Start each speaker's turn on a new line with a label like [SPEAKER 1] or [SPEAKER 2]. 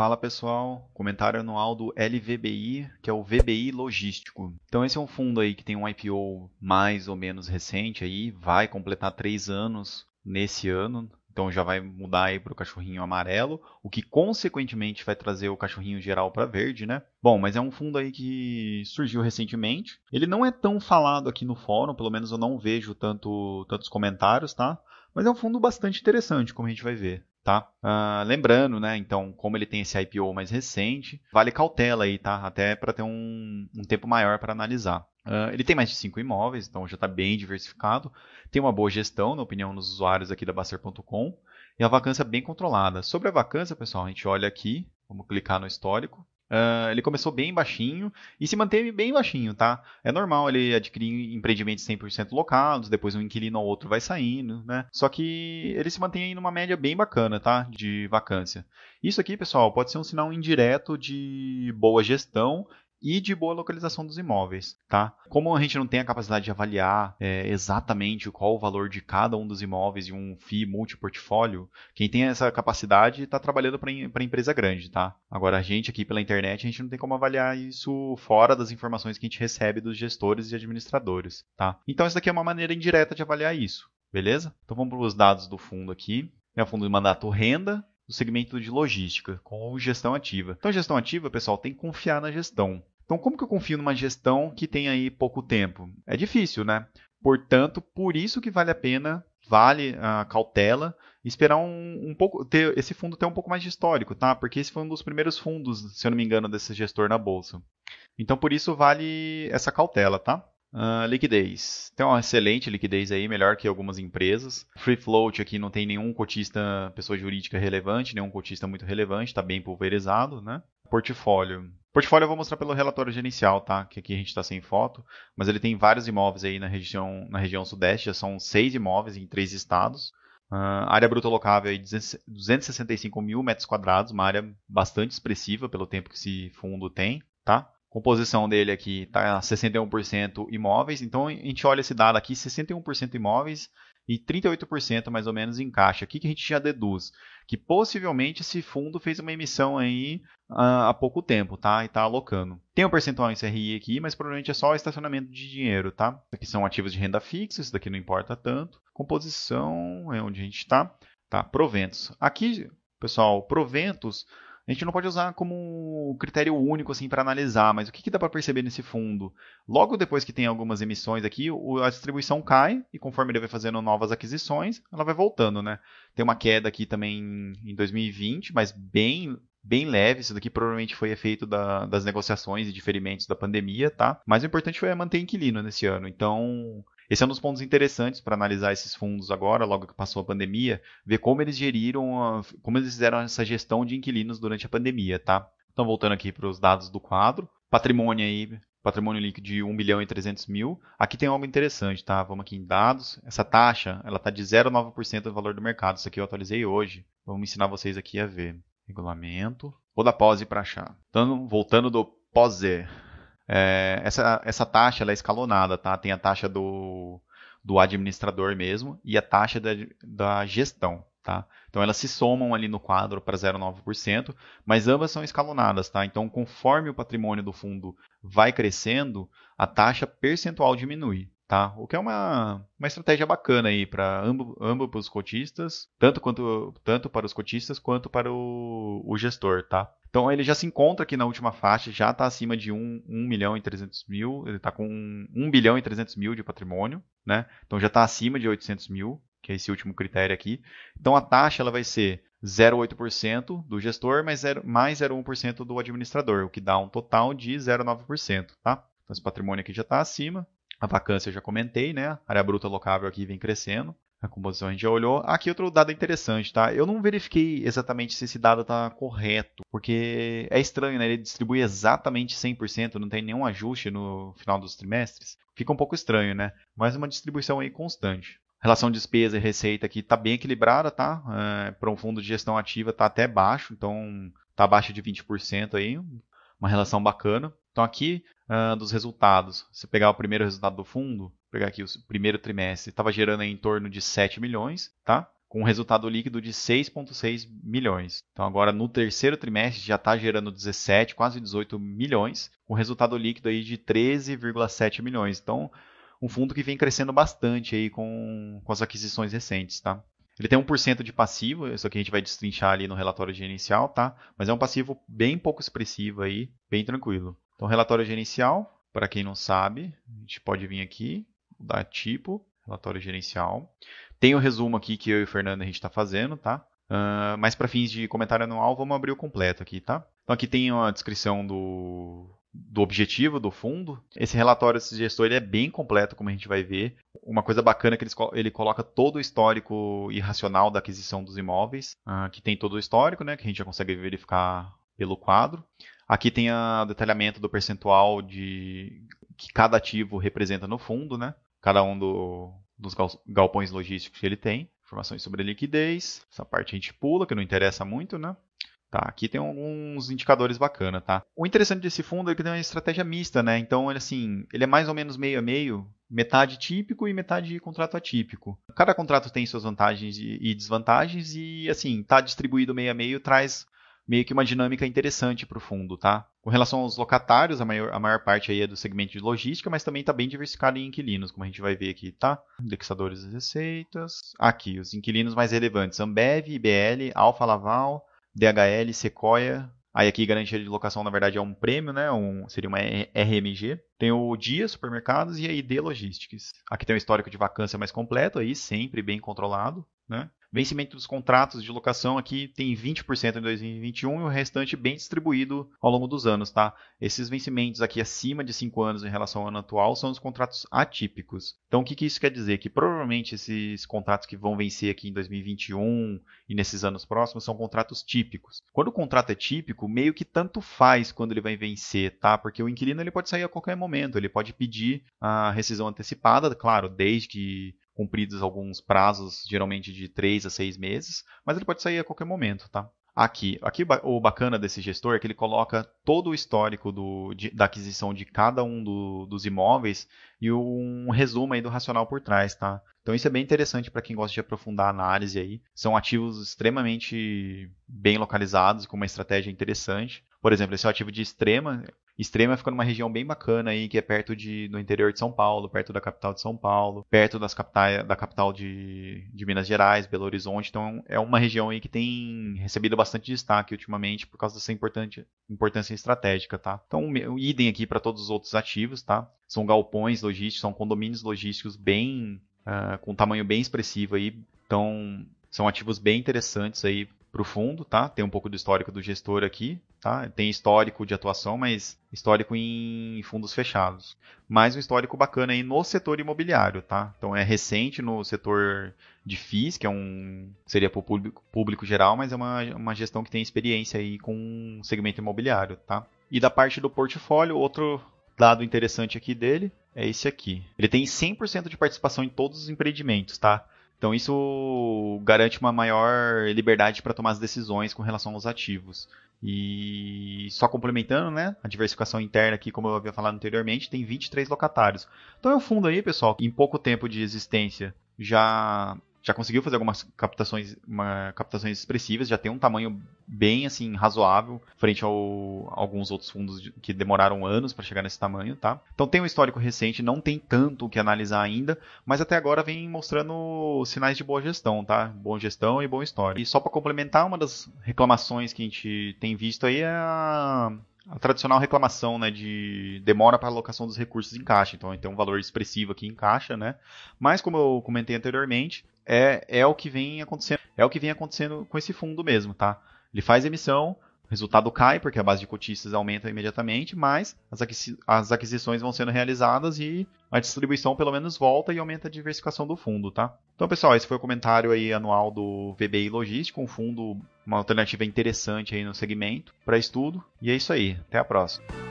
[SPEAKER 1] Fala pessoal, comentário anual do LVBI, que é o VBI Logístico. Então esse é um fundo aí que tem um IPO mais ou menos recente aí, vai completar três anos nesse ano, então já vai mudar aí para o cachorrinho amarelo, o que consequentemente vai trazer o cachorrinho geral para verde, né? Bom, mas é um fundo aí que surgiu recentemente. Ele não é tão falado aqui no fórum, pelo menos eu não vejo tanto, tantos comentários, tá? Mas é um fundo bastante interessante, como a gente vai ver tá? Uh, lembrando, né, então, como ele tem esse IPO mais recente, vale cautela aí, tá? Até para ter um, um, tempo maior para analisar. Uh, ele tem mais de cinco imóveis, então já está bem diversificado. Tem uma boa gestão, na opinião dos usuários aqui da Baster.com. E a vacância bem controlada. Sobre a vacância, pessoal, a gente olha aqui, vamos clicar no histórico. Uh, ele começou bem baixinho e se manteve bem baixinho, tá? É normal ele adquirir empreendimentos 100% locados, depois um inquilino ou outro vai saindo, né? Só que ele se mantém aí numa média bem bacana, tá? De vacância. Isso aqui, pessoal, pode ser um sinal indireto de boa gestão e de boa localização dos imóveis, tá? Como a gente não tem a capacidade de avaliar é, exatamente qual o valor de cada um dos imóveis em um FII multiportfólio, quem tem essa capacidade está trabalhando para empresa grande, tá? Agora a gente aqui pela internet, a gente não tem como avaliar isso fora das informações que a gente recebe dos gestores e administradores, tá? Então essa daqui é uma maneira indireta de avaliar isso, beleza? Então vamos para os dados do fundo aqui. É o fundo de mandato renda, do segmento de logística, com gestão ativa. Então, gestão ativa, pessoal, tem que confiar na gestão. Então, como que eu confio numa gestão que tem aí pouco tempo? É difícil, né? Portanto, por isso que vale a pena, vale a cautela, esperar um, um, pouco, ter esse fundo ter um pouco mais de histórico, tá? Porque esse foi um dos primeiros fundos, se eu não me engano, desse gestor na bolsa. Então, por isso vale essa cautela, tá? Uh, liquidez. Tem uma excelente liquidez aí, melhor que algumas empresas. Free float aqui não tem nenhum cotista, pessoa jurídica relevante, nenhum cotista muito relevante, está bem pulverizado, né? Portfólio. Portfólio eu vou mostrar pelo relatório gerencial, tá? Que aqui a gente está sem foto, mas ele tem vários imóveis aí na região, na região sudeste, já são seis imóveis em três estados. Uh, área bruta locável aí 265 mil metros quadrados, uma área bastante expressiva pelo tempo que esse fundo tem, tá? Composição dele aqui está 61% imóveis, então a gente olha esse dado aqui, 61% imóveis e 38% mais ou menos em caixa. O que, a gente já deduz? Que possivelmente esse fundo fez uma emissão aí uh, há pouco tempo, tá? E está alocando. Tem um percentual em CRI aqui, mas provavelmente é só estacionamento de dinheiro, tá? Aqui são ativos de renda fixa, isso daqui não importa tanto. Composição é onde a gente está. Tá, proventos. Aqui, pessoal, proventos a gente não pode usar como critério único assim para analisar, mas o que, que dá para perceber nesse fundo? Logo depois que tem algumas emissões aqui, a distribuição cai e conforme ele vai fazendo novas aquisições, ela vai voltando, né? Tem uma queda aqui também em 2020, mas bem bem leve. Isso daqui provavelmente foi efeito da, das negociações e diferimentos da pandemia, tá? Mas o importante foi manter inquilino nesse ano. Então, esse é um dos pontos interessantes para analisar esses fundos agora, logo que passou a pandemia, ver como eles geriram, como eles fizeram essa gestão de inquilinos durante a pandemia, tá? Então, voltando aqui para os dados do quadro, patrimônio aí, patrimônio líquido de 1 milhão e 300 mil. Aqui tem algo interessante, tá? Vamos aqui em dados. Essa taxa, ela está de 0,9% do valor do mercado. Isso aqui eu atualizei hoje. Vamos ensinar vocês aqui a ver. Regulamento. Vou dar pause para achar. Então, voltando do pause. É, essa, essa taxa ela é escalonada, tá? Tem a taxa do, do administrador mesmo e a taxa da, da gestão, tá? Então elas se somam ali no quadro para 0,9%, mas ambas são escalonadas, tá? Então conforme o patrimônio do fundo vai crescendo, a taxa percentual diminui, tá? O que é uma, uma estratégia bacana aí para ambos, ambos os cotistas, tanto, quanto, tanto para os cotistas quanto para o, o gestor, tá? Então ele já se encontra aqui na última faixa, já está acima de 1, 1 milhão e 300 mil, ele está com 1 bilhão e 300 mil de patrimônio, né? Então já está acima de 800 mil, que é esse último critério aqui. Então a taxa ela vai ser 0,8% do gestor mais, 0, mais 0,1% do administrador, o que dá um total de 0,9%, tá? Então esse patrimônio aqui já está acima. A vacância eu já comentei, né? A área bruta locável aqui vem crescendo. A composição a gente já olhou. Aqui outro dado interessante, tá? Eu não verifiquei exatamente se esse dado está correto, porque é estranho, né? Ele distribui exatamente 100%, não tem nenhum ajuste no final dos trimestres. Fica um pouco estranho, né? Mas uma distribuição aí constante. A relação despesa e receita aqui está bem equilibrada, tá? É, Para um fundo de gestão ativa está até baixo, então está abaixo de 20% aí, uma relação bacana. Então aqui uh, dos resultados, se pegar o primeiro resultado do fundo, pegar aqui o primeiro trimestre, estava gerando em torno de 7 milhões, tá? com um resultado líquido de 6,6 milhões. Então agora no terceiro trimestre já está gerando 17, quase 18 milhões, com resultado líquido aí de 13,7 milhões. Então um fundo que vem crescendo bastante aí com, com as aquisições recentes, tá? Ele tem 1% de passivo, isso aqui a gente vai destrinchar ali no relatório gerencial, tá? Mas é um passivo bem pouco expressivo aí, bem tranquilo. Então, relatório gerencial, para quem não sabe, a gente pode vir aqui, dar tipo, relatório gerencial. Tem o resumo aqui que eu e o Fernando a gente está fazendo, tá? Uh, mas para fins de comentário anual, vamos abrir o completo aqui, tá? Então aqui tem a descrição do, do objetivo do fundo. Esse relatório desse gestor ele é bem completo, como a gente vai ver. Uma coisa bacana é que ele, ele coloca todo o histórico irracional da aquisição dos imóveis, uh, que tem todo o histórico, né, que a gente já consegue verificar pelo quadro. Aqui tem o detalhamento do percentual de que cada ativo representa no fundo, né? Cada um do, dos galpões logísticos que ele tem. Informações sobre a liquidez. Essa parte a gente pula, que não interessa muito, né? Tá, aqui tem alguns indicadores bacana, tá? O interessante desse fundo é que tem uma estratégia mista, né? Então, ele assim, ele é mais ou menos meio a meio, metade típico e metade contrato atípico. Cada contrato tem suas vantagens e desvantagens e assim, tá distribuído meio a meio traz meio que uma dinâmica interessante para o fundo, tá? Com relação aos locatários, a maior, a maior parte aí é do segmento de logística, mas também está bem diversificado em inquilinos, como a gente vai ver aqui, tá? Indexadores de receitas. Aqui, os inquilinos mais relevantes: Ambev, IBL, Alfa Laval, DHL, Sequoia. Aí aqui garantia de locação, na verdade, é um prêmio, né? Um, seria uma RMG. Tem o Dia Supermercados e a ID Logistics. Aqui tem um histórico de vacância mais completo, aí sempre bem controlado, né? Vencimento dos contratos de locação aqui tem 20% em 2021 e o restante bem distribuído ao longo dos anos, tá? Esses vencimentos aqui acima de 5 anos em relação ao ano atual são os contratos atípicos. Então o que, que isso quer dizer? Que provavelmente esses contratos que vão vencer aqui em 2021 e nesses anos próximos são contratos típicos. Quando o contrato é típico, meio que tanto faz quando ele vai vencer, tá? Porque o inquilino ele pode sair a qualquer momento, ele pode pedir a rescisão antecipada, claro, desde que cumpridos alguns prazos, geralmente de 3 a 6 meses, mas ele pode sair a qualquer momento, tá? Aqui, aqui o bacana desse gestor é que ele coloca todo o histórico do, de, da aquisição de cada um do, dos imóveis e um resumo aí do racional por trás, tá? Então isso é bem interessante para quem gosta de aprofundar a análise aí. São ativos extremamente bem localizados, com uma estratégia interessante. Por exemplo, esse é um ativo de extrema, Extrema fica numa região bem bacana aí, que é perto de, do interior de São Paulo, perto da capital de São Paulo, perto das capitais, da capital de, de Minas Gerais, Belo Horizonte. Então é uma região aí que tem recebido bastante destaque ultimamente por causa dessa importante, importância estratégica, tá? Então, o idem aqui para todos os outros ativos, tá? São galpões logísticos, são condomínios logísticos bem uh, com um tamanho bem expressivo aí. Então, são ativos bem interessantes aí para o fundo, tá? Tem um pouco do histórico do gestor aqui, tá? Tem histórico de atuação, mas histórico em fundos fechados. Mais um histórico bacana aí no setor imobiliário, tá? Então é recente no setor de FIIs, que é um seria para o público, público geral, mas é uma, uma gestão que tem experiência aí com o segmento imobiliário, tá? E da parte do portfólio, outro dado interessante aqui dele é esse aqui. Ele tem 100% de participação em todos os empreendimentos, tá? Então isso garante uma maior liberdade para tomar as decisões com relação aos ativos. E só complementando, né, a diversificação interna aqui, como eu havia falado anteriormente, tem 23 locatários. Então é um fundo aí, pessoal, em pouco tempo de existência já já conseguiu fazer algumas captações, uma, captações expressivas, já tem um tamanho bem assim razoável frente ao alguns outros fundos que demoraram anos para chegar nesse tamanho, tá? Então tem um histórico recente, não tem tanto o que analisar ainda, mas até agora vem mostrando sinais de boa gestão, tá? Boa gestão e bom histórico. E só para complementar, uma das reclamações que a gente tem visto aí é a a tradicional reclamação né, de demora para a alocação dos recursos em caixa. Então, tem um valor expressivo aqui em caixa, né? Mas, como eu comentei anteriormente, é, é o que vem acontecendo, é o que vem acontecendo com esse fundo mesmo, tá? Ele faz emissão, o resultado cai porque a base de cotistas aumenta imediatamente, mas as, aquisi as aquisições vão sendo realizadas e a distribuição pelo menos volta e aumenta a diversificação do fundo, tá? Então, pessoal, esse foi o comentário aí anual do VBI Logístico, um fundo, uma alternativa interessante aí no segmento para estudo. E é isso aí, até a próxima.